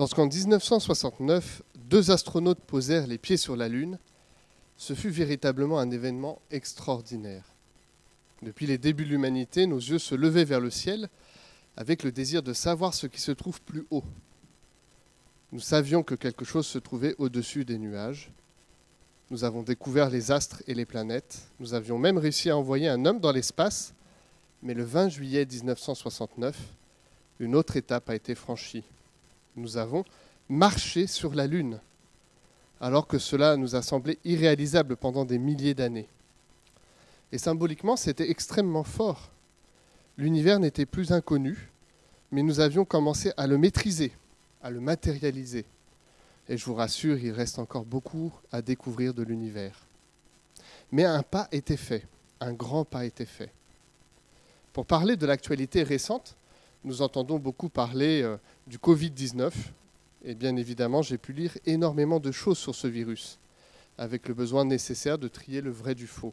Lorsqu'en 1969, deux astronautes posèrent les pieds sur la Lune, ce fut véritablement un événement extraordinaire. Depuis les débuts de l'humanité, nos yeux se levaient vers le ciel avec le désir de savoir ce qui se trouve plus haut. Nous savions que quelque chose se trouvait au-dessus des nuages. Nous avons découvert les astres et les planètes. Nous avions même réussi à envoyer un homme dans l'espace. Mais le 20 juillet 1969, une autre étape a été franchie. Nous avons marché sur la Lune, alors que cela nous a semblé irréalisable pendant des milliers d'années. Et symboliquement, c'était extrêmement fort. L'univers n'était plus inconnu, mais nous avions commencé à le maîtriser, à le matérialiser. Et je vous rassure, il reste encore beaucoup à découvrir de l'univers. Mais un pas était fait, un grand pas était fait. Pour parler de l'actualité récente, nous entendons beaucoup parler euh, du Covid-19, et bien évidemment, j'ai pu lire énormément de choses sur ce virus, avec le besoin nécessaire de trier le vrai du faux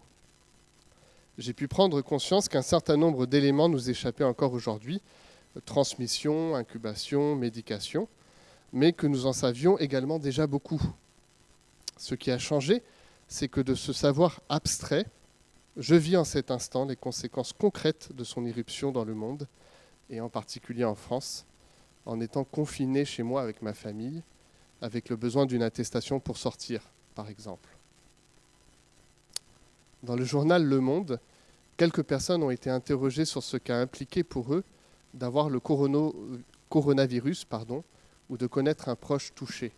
j'ai pu prendre conscience qu'un certain nombre d'éléments nous échappaient encore aujourd'hui, transmission, incubation, médication, mais que nous en savions également déjà beaucoup. Ce qui a changé, c'est que de ce savoir abstrait, je vis en cet instant les conséquences concrètes de son irruption dans le monde, et en particulier en France, en étant confiné chez moi avec ma famille, avec le besoin d'une attestation pour sortir, par exemple. Dans le journal Le Monde, quelques personnes ont été interrogées sur ce qu'a impliqué pour eux d'avoir le coronavirus pardon, ou de connaître un proche touché.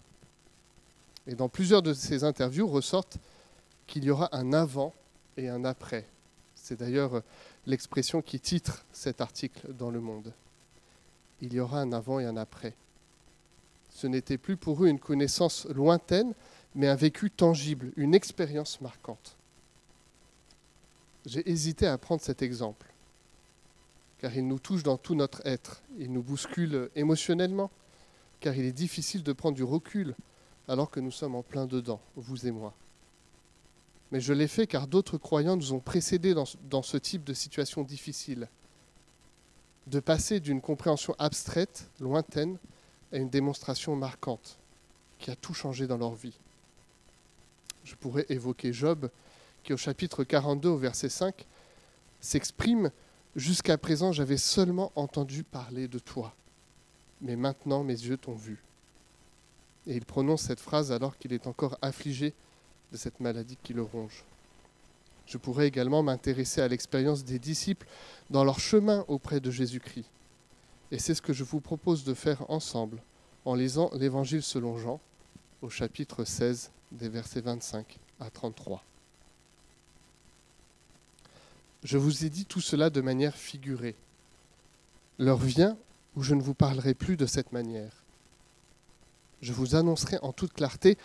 Et dans plusieurs de ces interviews ressortent qu'il y aura un avant et un après. C'est d'ailleurs l'expression qui titre cet article dans Le Monde. Il y aura un avant et un après. Ce n'était plus pour eux une connaissance lointaine, mais un vécu tangible, une expérience marquante. J'ai hésité à prendre cet exemple, car il nous touche dans tout notre être, il nous bouscule émotionnellement, car il est difficile de prendre du recul alors que nous sommes en plein dedans, vous et moi. Mais je l'ai fait car d'autres croyants nous ont précédés dans, ce type de situation difficile, de passer d'une compréhension abstraite, lointaine, à une démonstration marquante, qui a tout changé dans leur vie. Je pourrais évoquer Job, qui au chapitre 42 au verset 5 s'exprime Jusqu'à présent j'avais seulement entendu parler de toi, mais maintenant mes yeux t'ont vu. Et il prononce cette phrase alors qu'il est encore affligé de cette maladie qui le ronge. Je pourrais également m'intéresser à l'expérience des disciples dans leur chemin auprès de Jésus-Christ. Et c'est ce que je vous propose de faire ensemble en lisant l'Évangile selon Jean au chapitre 16 des versets 25 à 33. Je vous ai dit tout cela de manière figurée. L'heure vient où je ne vous parlerai plus de cette manière. Je vous annoncerai en toute clarté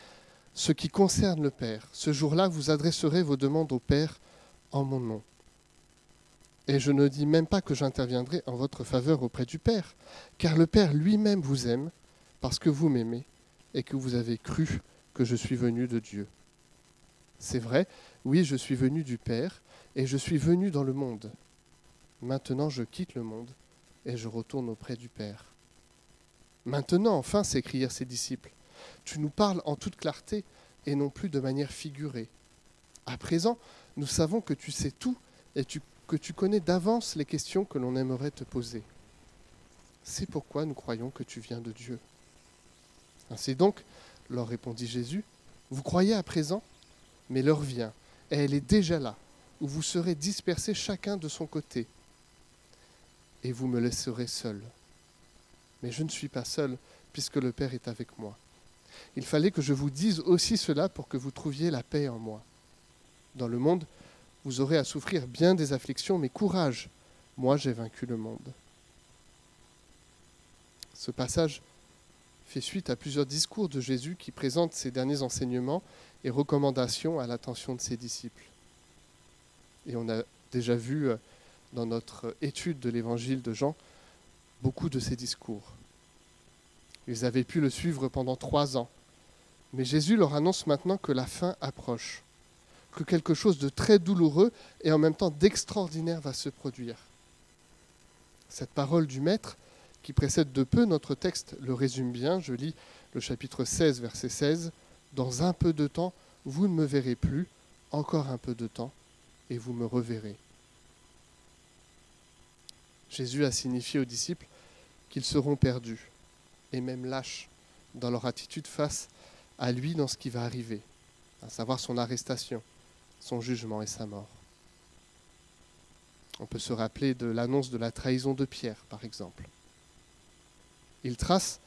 ce qui concerne le Père. Ce jour-là, vous adresserez vos demandes au Père en mon nom. Et je ne dis même pas que j'interviendrai en votre faveur auprès du Père, car le Père lui-même vous aime parce que vous m'aimez et que vous avez cru que je suis venu de Dieu. C'est vrai, oui, je suis venu du Père, et je suis venu dans le monde. Maintenant je quitte le monde et je retourne auprès du Père. Maintenant, enfin, s'écrièrent ses disciples, tu nous parles en toute clarté et non plus de manière figurée. À présent, nous savons que tu sais tout et que tu connais d'avance les questions que l'on aimerait te poser. C'est pourquoi nous croyons que tu viens de Dieu. Ainsi donc, leur répondit Jésus, vous croyez à présent, mais l'heure vient, et elle est déjà là, où vous serez dispersés chacun de son côté, et vous me laisserez seul. Mais je ne suis pas seul, puisque le Père est avec moi. Il fallait que je vous dise aussi cela pour que vous trouviez la paix en moi. Dans le monde, vous aurez à souffrir bien des afflictions, mais courage, moi j'ai vaincu le monde. Ce passage fait suite à plusieurs discours de Jésus qui présentent ses derniers enseignements et recommandations à l'attention de ses disciples. Et on a déjà vu euh, dans notre étude de l'évangile de Jean beaucoup de ces discours. Ils avaient pu le suivre pendant trois ans. Mais Jésus leur annonce maintenant que la fin approche, que quelque chose de très douloureux et en même temps d'extraordinaire va se produire. Cette parole du Maître qui précède de peu notre texte le résume bien. Je lis le chapitre 16, verset 16. Dans un peu de temps, vous ne me verrez plus, encore un peu de temps, et vous me reverrez. Jésus a signifié aux disciples qu'ils seront perdus, et même lâches dans leur attitude face à lui dans ce qui va arriver, à savoir son arrestation, son jugement et sa mort. On peut se rappeler de l'annonce de la trahison de Pierre, par exemple. Il trace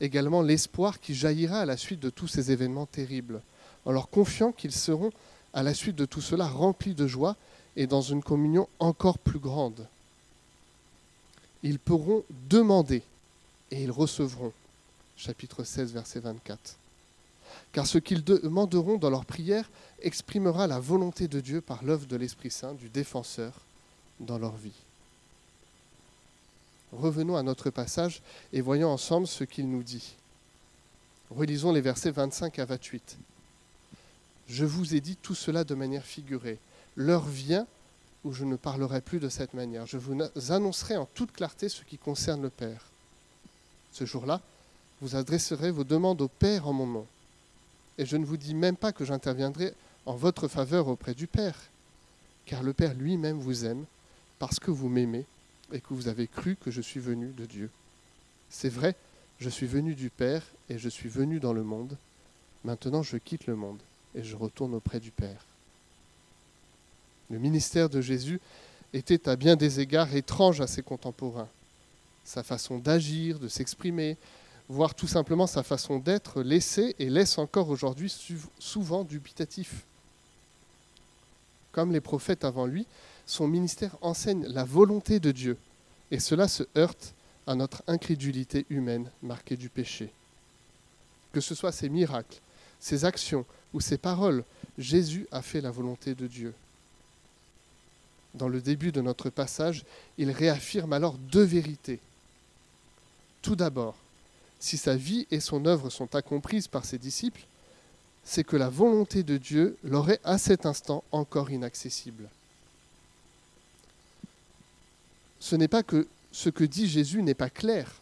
également l'espoir qui jaillira à la suite de tous ces événements terribles, en leur confiant qu'ils seront, à la suite de tout cela, remplis de joie et dans une communion encore plus grande. Ils pourront demander et ils recevront. Chapitre 16, verset 24. Car ce qu'ils demanderont dans leur prière exprimera la volonté de Dieu par l'œuvre de l'Esprit Saint, du défenseur, dans leur vie. Revenons à notre passage et voyons ensemble ce qu'il nous dit. Relisons les versets 25 à 28. Je vous ai dit tout cela de manière figurée. L'heure vient où je ne parlerai plus de cette manière. Je vous annoncerai en toute clarté ce qui concerne le Père. Ce jour-là, vous adresserez vos demandes au Père en mon nom. Et je ne vous dis même pas que j'interviendrai en votre faveur auprès du Père, car le Père lui-même vous aime parce que vous m'aimez et que vous avez cru que je suis venu de Dieu. C'est vrai, je suis venu du Père et je suis venu dans le monde. Maintenant je quitte le monde et je retourne auprès du Père. Le ministère de Jésus était à bien des égards étrange à ses contemporains. Sa façon d'agir, de s'exprimer, voire tout simplement sa façon d'être laissait et laisse encore aujourd'hui souvent dubitatif. Comme les prophètes avant lui, son ministère enseigne la volonté de Dieu, et cela se heurte à notre incrédulité humaine marquée du péché. Que ce soit ses miracles, ses actions ou ses paroles, Jésus a fait la volonté de Dieu. Dans le début de notre passage, il réaffirme alors deux vérités. Tout d'abord, si sa vie et son œuvre sont accomplies par ses disciples, c'est que la volonté de Dieu leur est à cet instant encore inaccessible. ce n'est pas que ce que dit Jésus n'est pas clair.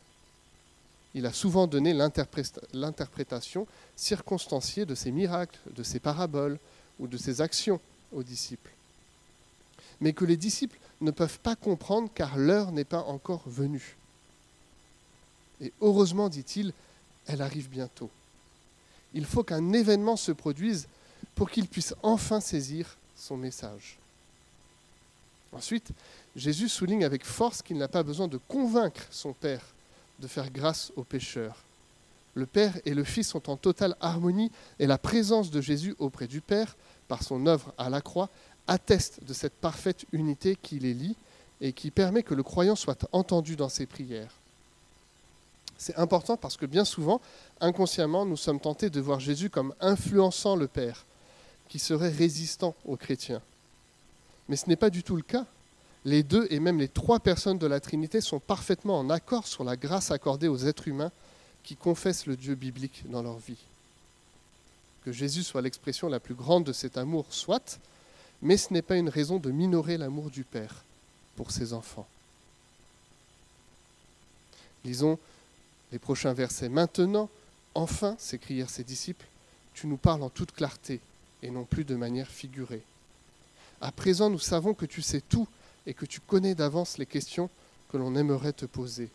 Il a souvent donné l'interprétation circonstanciée de ses miracles, de ses paraboles ou de ses actions aux disciples. Mais que les disciples ne peuvent pas comprendre car l'heure n'est pas encore venue. Et heureusement, dit-il, elle arrive bientôt. Il faut qu'un événement se produise pour qu'ils puissent enfin saisir son message. Ensuite, Jésus souligne avec force qu'il n'a pas besoin de convaincre son Père de faire grâce aux pécheurs. Le Père et le Fils sont en totale harmonie et la présence de Jésus auprès du Père, par son œuvre à la croix, atteste de cette parfaite unité qui les lie et qui permet que le croyant soit entendu dans ses prières. C'est important parce que bien souvent, inconsciemment, nous sommes tentés de voir Jésus comme influençant le Père, qui serait résistant aux chrétiens. Mais ce n'est pas du tout le cas les deux et même les trois personnes de la Trinité sont parfaitement en accord sur la grâce accordée aux êtres humains qui confessent le Dieu biblique dans leur vie. Que Jésus soit l'expression la plus grande de cet amour, soit, mais ce n'est pas une raison de minorer l'amour du Père pour ses enfants. Lisons les prochains versets. Maintenant, enfin, s'écrièrent ses disciples, tu nous parles en toute clarté et non plus de manière figurée. À présent, nous savons que tu sais tout et que tu connais d'avance les questions que l'on aimerait te poser.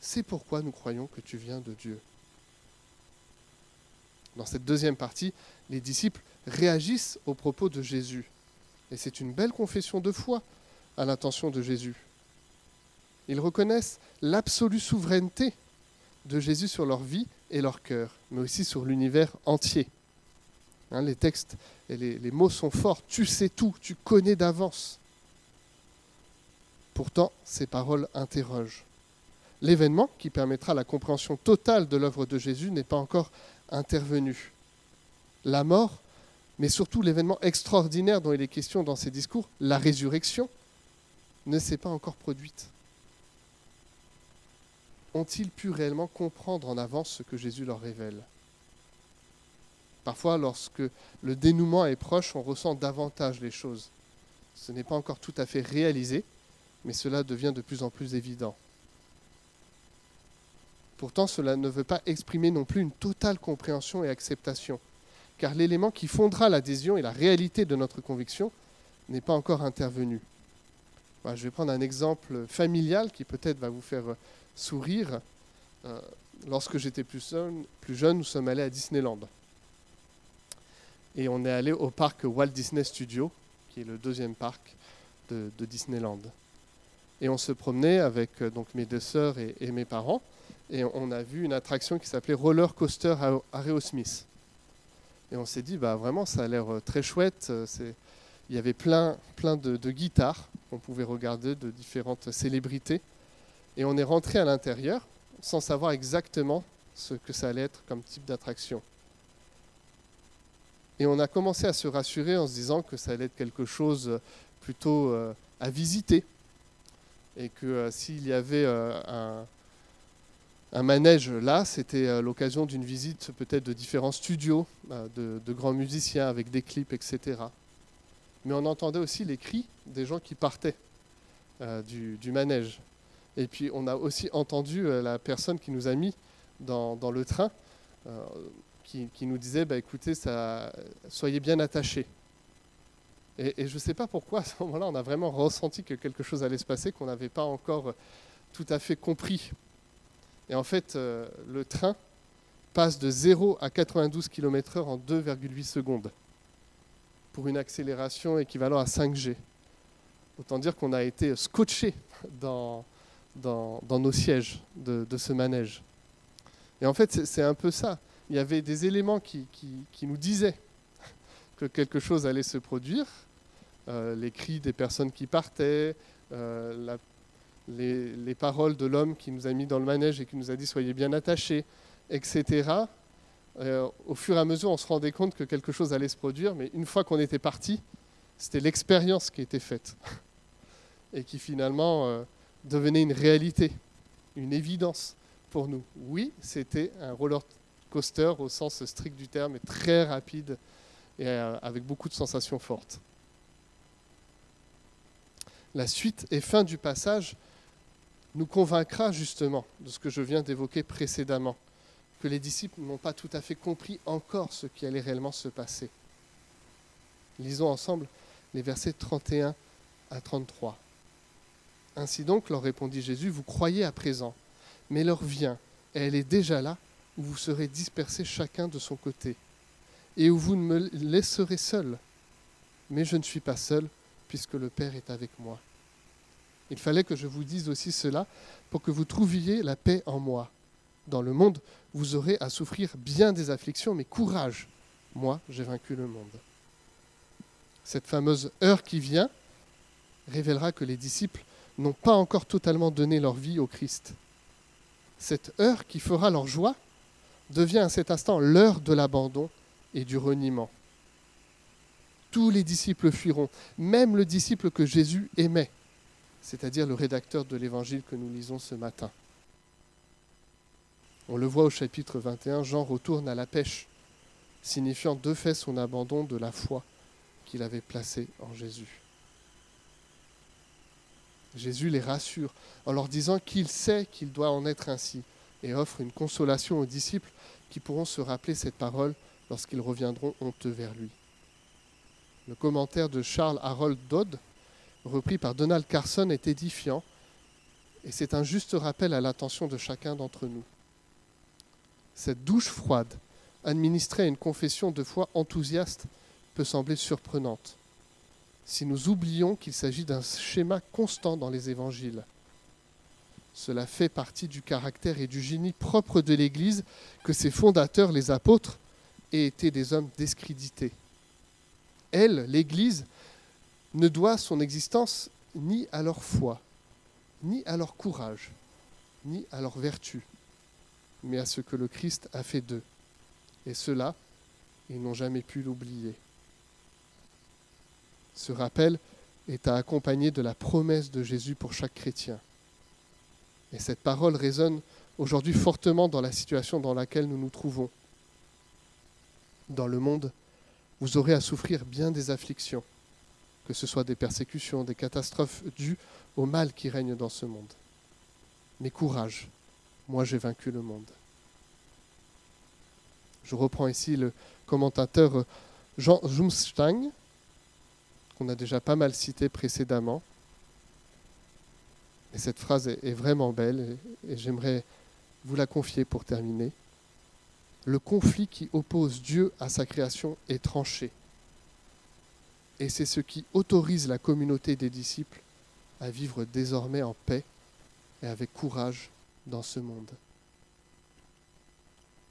C'est pourquoi nous croyons que tu viens de Dieu. Dans cette deuxième partie, les disciples réagissent aux propos de Jésus. Et c'est une belle confession de foi à l'intention de Jésus. Ils reconnaissent l'absolue souveraineté de Jésus sur leur vie et leur cœur, mais aussi sur l'univers entier. Hein, les textes et les, les mots sont forts. Tu sais tout, tu connais d'avance. Pourtant, ces paroles interrogent. L'événement qui permettra la compréhension totale de l'œuvre de Jésus n'est pas encore intervenu. La mort, mais surtout l'événement extraordinaire dont il est question dans ces discours, la résurrection, ne s'est pas encore produite. Ont-ils pu réellement comprendre en avance ce que Jésus leur révèle? Parfois, lorsque le dénouement est proche, on ressent davantage les choses. Ce n'est pas encore tout à fait réalisé, mais cela devient de plus en plus évident. Pourtant, cela ne veut pas exprimer non plus une totale compréhension et acceptation, car l'élément qui fondera l'adhésion et la réalité de notre conviction n'est pas encore intervenu. je vais prendre un exemple familial qui peut-être va vous faire sourire. Euh, lorsque j'étais plus jeune, nous sommes allés à Disneyland. Et on est allé au parc Walt Disney Studio, qui est le deuxième parc de, Disneyland. Et on se promenait avec euh, donc mes deux sœurs et, mes parents, et on a vu une attraction qui s'appelait Roller Coaster Aerosmith. Et on s'est dit, bah vraiment, ça a l'air euh, très chouette. Il y avait plein, plein de, de guitares qu'on pouvait regarder de différentes célébrités. Et on est rentré à l'intérieur sans savoir exactement ce que ça allait être comme type d'attraction. Et on a commencé à se rassurer en se disant que ça allait être quelque chose plutôt euh, à visiter. Et que euh, s'il y avait euh, un, manège là, c'était l'occasion d'une visite peut-être de différents studios, de, grands musiciens avec des clips, etc. Mais on entendait aussi les cris des gens qui partaient du manège. Et puis on a aussi entendu euh, la personne qui nous a mis dans, le train, euh, qui, nous disait, bah, écoutez, soyez bien attachés. Et, je ne sais pas pourquoi, à ce moment-là, on a vraiment ressenti que quelque chose allait se passer, qu'on n'avait pas encore tout à fait compris. Et en fait, euh, le train passe de 0 à 92 km/h en 2,8 secondes, pour une accélération équivalente à 5G. Autant dire qu'on a été scotché dans, dans, nos sièges de, ce manège. Et en fait, c'est un peu ça. Il y avait des éléments qui, nous disaient que quelque chose allait se produire, euh, les cris des personnes qui partaient, euh, les, paroles de l'homme qui nous a mis dans le manège et qui nous a dit soyez bien attachés, etc. Euh, au fur et à mesure, on se rendait compte que quelque chose allait se produire, mais une fois qu'on était parti, c'était l'expérience qui était faite et qui finalement devenait une réalité, une évidence pour nous. Oui, c'était un roller coaster au sens strict du terme, et très rapide et euh, avec beaucoup de sensations fortes. La suite et fin du passage nous convaincra justement de ce que je viens d'évoquer précédemment, que les disciples n'ont pas tout à fait compris encore ce qui allait réellement se passer. Lisons ensemble les versets 31 à 33. Ainsi donc, leur répondit Jésus, vous croyez à présent, mais l'heure vient, et elle est déjà là, où vous serez dispersés chacun de son côté, et où vous ne me laisserez seul. Mais je ne suis pas seul, puisque le Père est avec moi. Il fallait que je vous dise aussi cela pour que vous trouviez la paix en moi. Dans le monde, vous aurez à souffrir bien des afflictions, mais courage, moi j'ai vaincu le monde. Cette fameuse heure qui vient révélera que les disciples n'ont pas encore totalement donné leur vie au Christ. Cette heure qui fera leur joie devient à cet instant l'heure de l'abandon et du reniement. Tous les disciples fuiront, même le disciple que Jésus aimait, c'est-à-dire le rédacteur de l'évangile que nous lisons ce matin. On le voit au chapitre 21, Jean retourne à la pêche, signifiant de fait son abandon de la foi qu'il avait placée en Jésus. Jésus les rassure en leur disant qu'il sait qu'il doit en être ainsi et offre une consolation aux disciples qui pourront se rappeler cette parole lorsqu'ils reviendront honteux vers lui. Le commentaire de Charles Harold Dodd, repris par Donald Carson, est édifiant et c'est un juste rappel à l'attention de chacun d'entre nous. Cette douche froide, administrée à une confession de foi enthousiaste, peut sembler surprenante si nous oublions qu'il s'agit d'un schéma constant dans les évangiles. Cela fait partie du caractère et du génie propre de l'Église que ses fondateurs, les apôtres, aient été des hommes discrédités. Elle, l'Église, ne doit son existence ni à leur foi, ni à leur courage, ni à leur vertu, mais à ce que le Christ a fait d'eux. Et cela, ils n'ont jamais pu l'oublier. Ce rappel est à accompagner de la promesse de Jésus pour chaque chrétien. Et cette parole résonne aujourd'hui fortement dans la situation dans laquelle nous nous trouvons. Dans le monde, vous aurez à souffrir bien des afflictions, que ce soit des persécutions, des catastrophes dues au mal qui règne dans ce monde. Mais courage, moi j'ai vaincu le monde. Je reprends ici le commentateur Jean Zumstein, qu'on a déjà pas mal cité précédemment. Et cette phrase est, vraiment belle et j'aimerais vous la confier pour terminer. Le conflit qui oppose Dieu à sa création est tranché. Et c'est ce qui autorise la communauté des disciples à vivre désormais en paix et avec courage dans ce monde.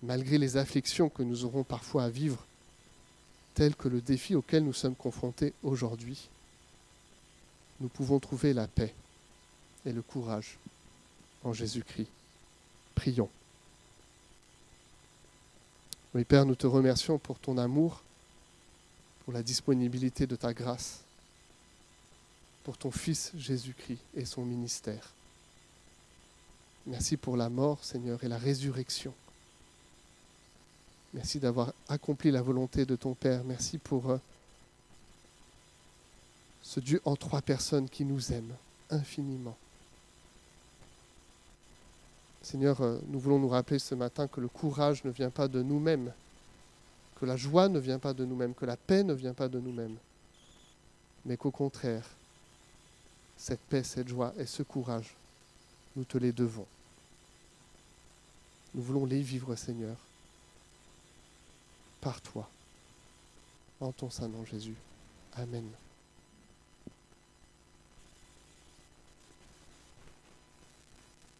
Malgré les afflictions que nous aurons parfois à vivre, telles que le défi auquel nous sommes confrontés aujourd'hui, nous pouvons trouver la paix et le courage en Jésus-Christ. Prions. Oui, Père, nous te remercions pour ton amour, pour la disponibilité de ta grâce, pour ton Fils Jésus-Christ et son ministère. Merci pour la mort, Seigneur, et la résurrection. Merci d'avoir accompli la volonté de ton Père. Merci pour euh, ce Dieu en trois personnes qui nous aime infiniment. Seigneur, euh, nous voulons nous rappeler ce matin que le courage ne vient pas de nous-mêmes, que la joie ne vient pas de nous-mêmes, que la paix ne vient pas de nous-mêmes, mais qu'au contraire, cette paix, cette joie et ce courage, nous te les devons. Nous voulons les vivre, Seigneur, par toi. En ton Saint-Nom, Jésus. Amen.